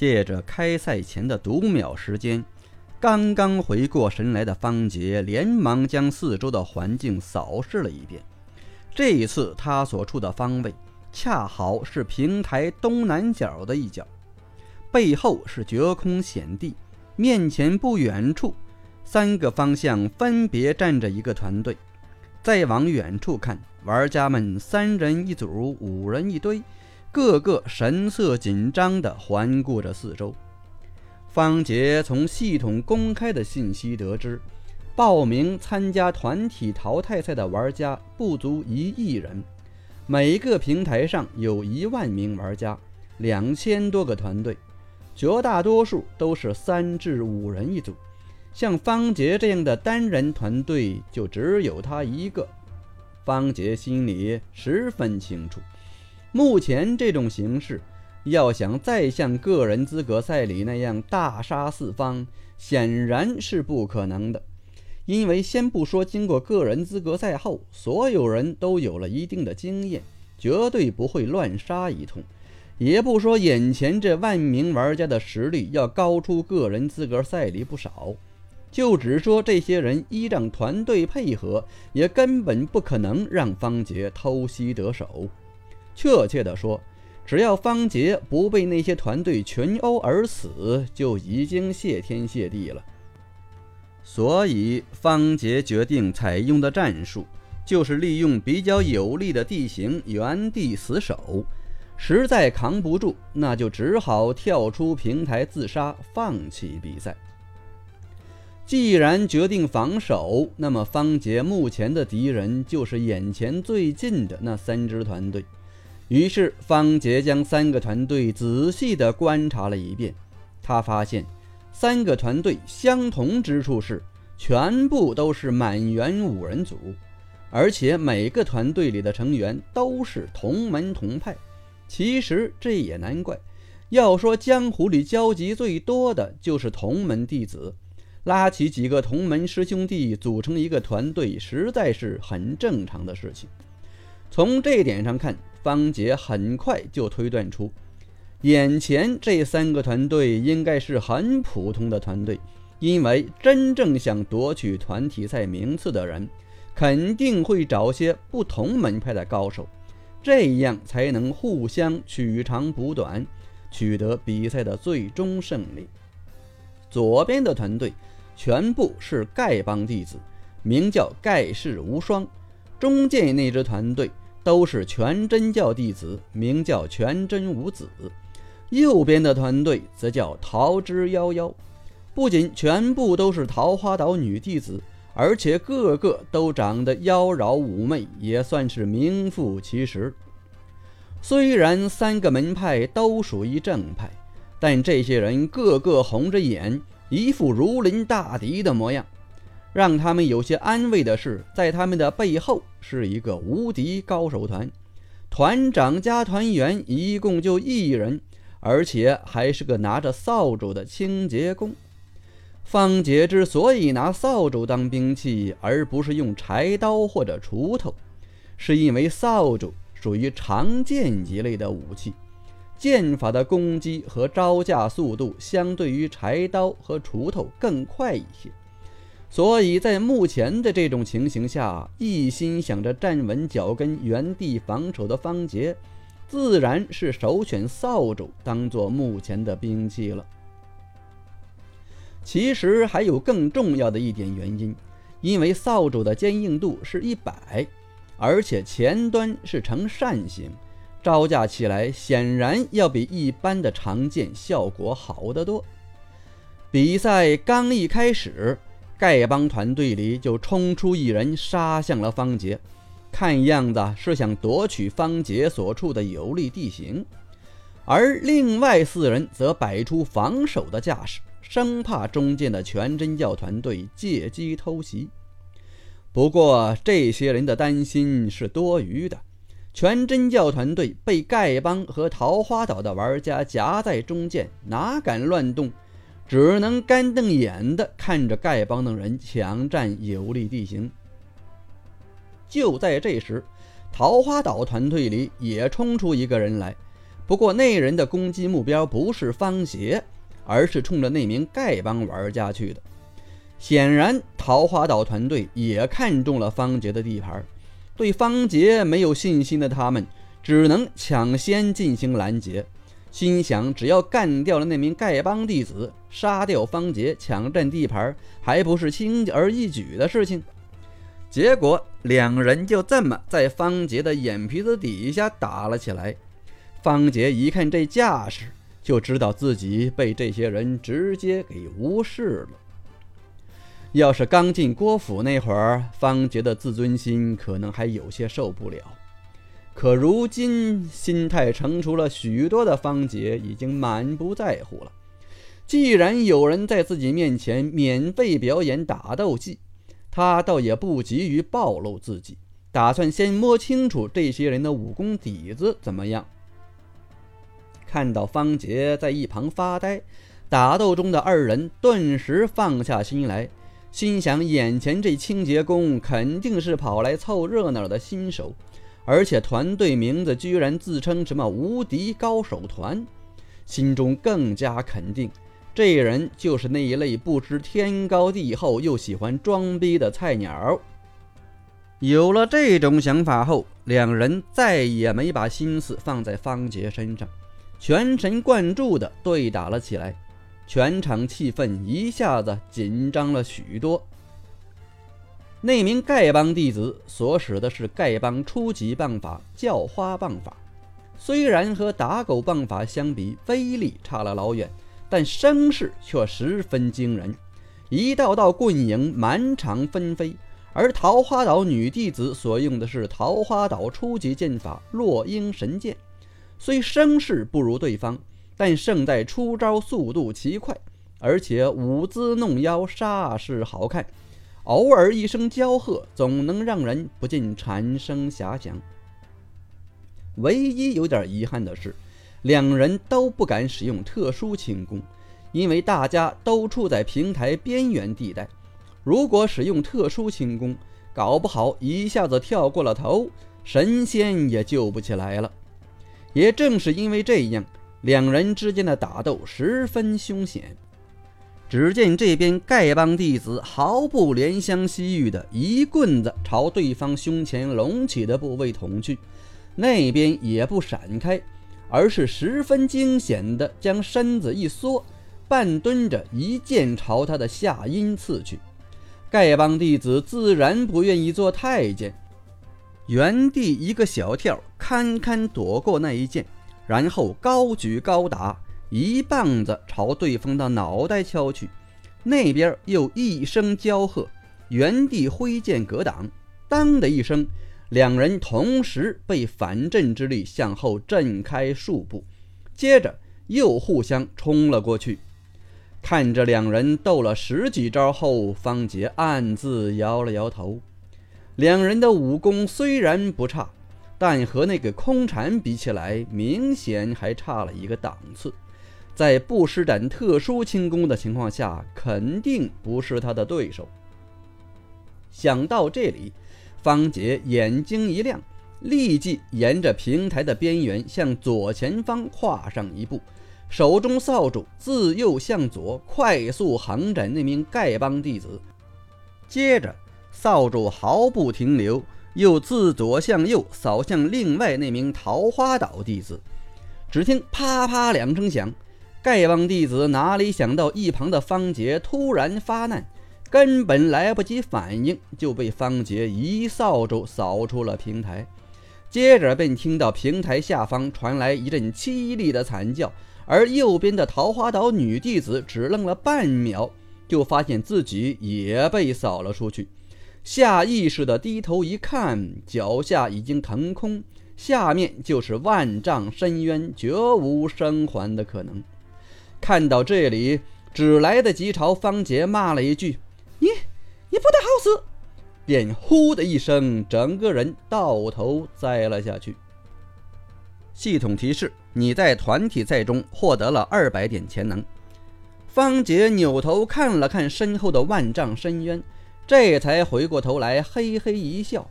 借着开赛前的读秒时间，刚刚回过神来的方杰连忙将四周的环境扫视了一遍。这一次，他所处的方位恰好是平台东南角的一角，背后是绝空险地，面前不远处，三个方向分别站着一个团队。再往远处看，玩家们三人一组，五人一堆，个个神色紧张地环顾着四周。方杰从系统公开的信息得知。报名参加团体淘汰赛的玩家不足一亿人，每个平台上有一万名玩家，两千多个团队，绝大多数都是三至五人一组。像方杰这样的单人团队就只有他一个。方杰心里十分清楚，目前这种形势，要想再像个人资格赛里那样大杀四方，显然是不可能的。因为先不说经过个人资格赛后，所有人都有了一定的经验，绝对不会乱杀一通；也不说眼前这万名玩家的实力要高出个人资格赛里不少，就只说这些人依仗团队配合，也根本不可能让方杰偷袭得手。确切的说，只要方杰不被那些团队群殴而死，就已经谢天谢地了。所以，方杰决定采用的战术就是利用比较有利的地形原地死守，实在扛不住，那就只好跳出平台自杀，放弃比赛。既然决定防守，那么方杰目前的敌人就是眼前最近的那三支团队。于是，方杰将三个团队仔细地观察了一遍，他发现。三个团队相同之处是，全部都是满员五人组，而且每个团队里的成员都是同门同派。其实这也难怪，要说江湖里交集最多的就是同门弟子，拉起几个同门师兄弟组成一个团队，实在是很正常的事情。从这点上看，方杰很快就推断出。眼前这三个团队应该是很普通的团队，因为真正想夺取团体赛名次的人，肯定会找些不同门派的高手，这样才能互相取长补短，取得比赛的最终胜利。左边的团队全部是丐帮弟子，名叫盖世无双；中间那支团队都是全真教弟子，名叫全真五子。右边的团队则叫桃之夭夭，不仅全部都是桃花岛女弟子，而且个个都长得妖娆妩媚，也算是名副其实。虽然三个门派都属于正派，但这些人个个红着眼，一副如临大敌的模样。让他们有些安慰的是，在他们的背后是一个无敌高手团，团长加团员一共就一人。而且还是个拿着扫帚的清洁工。方杰之所以拿扫帚当兵器，而不是用柴刀或者锄头，是因为扫帚属于长剑一类的武器，剑法的攻击和招架速度相对于柴刀和锄头更快一些。所以在目前的这种情形下，一心想着站稳脚跟、原地防守的方杰。自然是首选扫帚当做目前的兵器了。其实还有更重要的一点原因，因为扫帚的坚硬度是一百，而且前端是呈扇形，招架起来显然要比一般的长剑效果好得多。比赛刚一开始，丐帮团队里就冲出一人，杀向了方杰。看样子是想夺取方杰所处的有利地形，而另外四人则摆出防守的架势，生怕中间的全真教团队借机偷袭。不过，这些人的担心是多余的。全真教团队被丐帮和桃花岛的玩家夹在中间，哪敢乱动？只能干瞪眼的看着丐帮的人抢占有利地形。就在这时，桃花岛团队里也冲出一个人来，不过那人的攻击目标不是方杰，而是冲着那名丐帮玩家去的。显然，桃花岛团队也看中了方杰的地盘，对方杰没有信心的他们，只能抢先进行拦截。心想，只要干掉了那名丐帮弟子，杀掉方杰，抢占地盘，还不是轻而易举的事情？结果，两人就这么在方杰的眼皮子底下打了起来。方杰一看这架势，就知道自己被这些人直接给无视了。要是刚进郭府那会儿，方杰的自尊心可能还有些受不了。可如今心态成熟了许多的方杰已经满不在乎了。既然有人在自己面前免费表演打斗技，他倒也不急于暴露自己，打算先摸清楚这些人的武功底子怎么样。看到方杰在一旁发呆，打斗中的二人顿时放下心来，心想眼前这清洁工肯定是跑来凑热闹的新手。而且团队名字居然自称什么“无敌高手团”，心中更加肯定，这人就是那一类不知天高地厚又喜欢装逼的菜鸟。有了这种想法后，两人再也没把心思放在方杰身上，全神贯注地对打了起来，全场气氛一下子紧张了许多。那名丐帮弟子所使的是丐帮初级棒法——叫花棒法，虽然和打狗棒法相比威力差了老远，但声势却十分惊人，一道道棍影满场纷飞。而桃花岛女弟子所用的是桃花岛初级剑法——落英神剑，虽声势不如对方，但胜在出招速度奇快，而且舞姿弄腰，煞是好看。偶尔一声娇喝，总能让人不禁产生遐想。唯一有点遗憾的是，两人都不敢使用特殊轻功，因为大家都处在平台边缘地带。如果使用特殊轻功，搞不好一下子跳过了头，神仙也救不起来了。也正是因为这样，两人之间的打斗十分凶险。只见这边丐帮弟子毫不怜香惜玉的一棍子朝对方胸前隆起的部位捅去，那边也不闪开，而是十分惊险的将身子一缩，半蹲着一剑朝他的下阴刺去。丐帮弟子自然不愿意做太监，原地一个小跳，堪堪躲过那一剑，然后高举高打。一棒子朝对方的脑袋敲去，那边又一声娇喝，原地挥剑格挡。当的一声，两人同时被反震之力向后震开数步，接着又互相冲了过去。看着两人斗了十几招后，方杰暗自摇了摇头。两人的武功虽然不差，但和那个空禅比起来，明显还差了一个档次。在不施展特殊轻功的情况下，肯定不是他的对手。想到这里，方杰眼睛一亮，立即沿着平台的边缘向左前方跨上一步，手中扫帚自右向左快速横斩那名丐帮弟子。接着，扫帚毫不停留，又自左向右扫向另外那名桃花岛弟子。只听啪啪两声响。丐帮弟子哪里想到，一旁的方杰突然发难，根本来不及反应，就被方杰一扫帚扫出了平台。接着便听到平台下方传来一阵凄厉的惨叫，而右边的桃花岛女弟子只愣了半秒，就发现自己也被扫了出去，下意识的低头一看，脚下已经腾空，下面就是万丈深渊，绝无生还的可能。看到这里，只来得及朝方杰骂了一句：“你，你不得好死！”便呼的一声，整个人倒头栽了下去。系统提示：你在团体赛中获得了二百点潜能。方杰扭头看了看身后的万丈深渊，这才回过头来，嘿嘿一笑。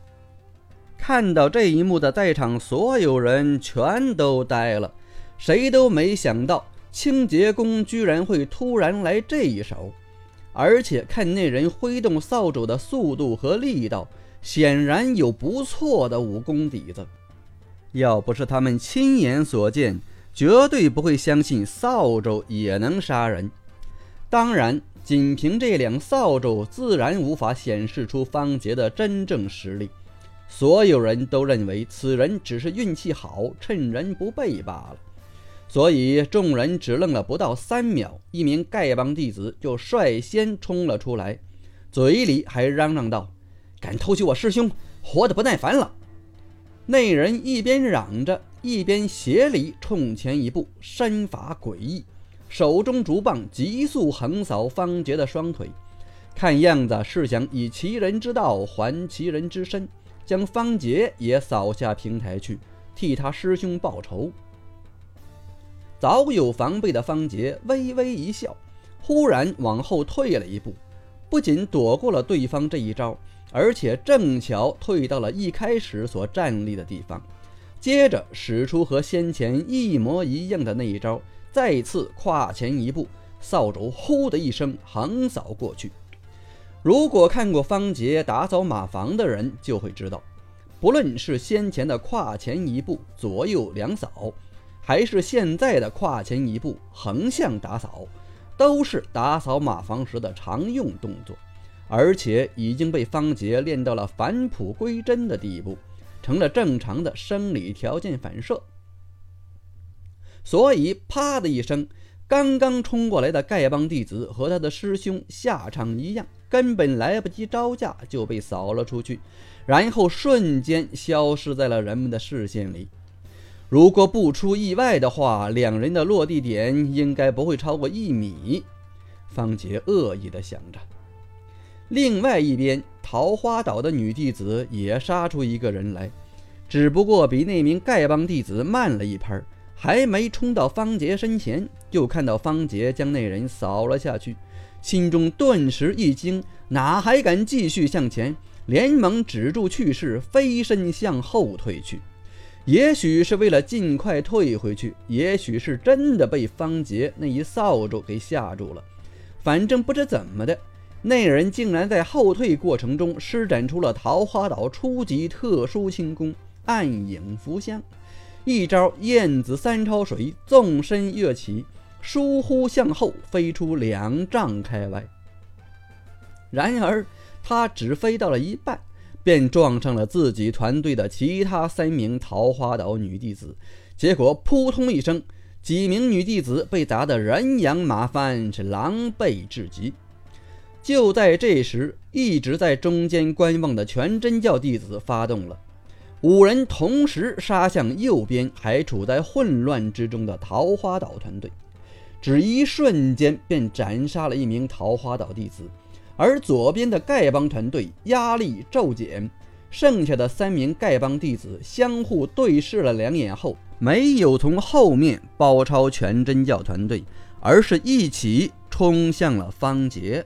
看到这一幕的在场所有人全都呆了。谁都没想到清洁工居然会突然来这一手，而且看那人挥动扫帚的速度和力道，显然有不错的武功底子。要不是他们亲眼所见，绝对不会相信扫帚也能杀人。当然，仅凭这两扫帚，自然无法显示出方杰的真正实力。所有人都认为此人只是运气好，趁人不备罢了。所以众人只愣了不到三秒，一名丐帮弟子就率先冲了出来，嘴里还嚷嚷道：“敢偷袭我师兄，活得不耐烦了！”那人一边嚷着，一边斜里冲前一步，身法诡异，手中竹棒急速横扫方杰的双腿，看样子是想以其人之道还其人之身，将方杰也扫下平台去，替他师兄报仇。早有防备的方杰微微一笑，忽然往后退了一步，不仅躲过了对方这一招，而且正巧退到了一开始所站立的地方。接着使出和先前一模一样的那一招，再次跨前一步，扫帚“呼”的一声横扫过去。如果看过方杰打扫马房的人就会知道，不论是先前的跨前一步、左右两扫。还是现在的跨前一步横向打扫，都是打扫马房时的常用动作，而且已经被方杰练到了返璞归真的地步，成了正常的生理条件反射。所以，啪的一声，刚刚冲过来的丐帮弟子和他的师兄下场一样，根本来不及招架就被扫了出去，然后瞬间消失在了人们的视线里。如果不出意外的话，两人的落地点应该不会超过一米。方杰恶意地想着。另外一边，桃花岛的女弟子也杀出一个人来，只不过比那名丐帮弟子慢了一拍，还没冲到方杰身前，就看到方杰将那人扫了下去，心中顿时一惊，哪还敢继续向前，连忙止住去势，飞身向后退去。也许是为了尽快退回去，也许是真的被方杰那一扫帚给吓住了。反正不知怎么的，那人竟然在后退过程中施展出了桃花岛初级特殊轻功——暗影浮香，一招燕子三抄水，纵身跃起，疏忽向后飞出两丈开外。然而他只飞到了一半。便撞上了自己团队的其他三名桃花岛女弟子，结果扑通一声，几名女弟子被砸得人仰马翻，是狼狈至极。就在这时，一直在中间观望的全真教弟子发动了，五人同时杀向右边还处在混乱之中的桃花岛团队，只一瞬间便斩杀了一名桃花岛弟子。而左边的丐帮团队压力骤减，剩下的三名丐帮弟子相互对视了两眼后，没有从后面包抄全真教团队，而是一起冲向了方杰。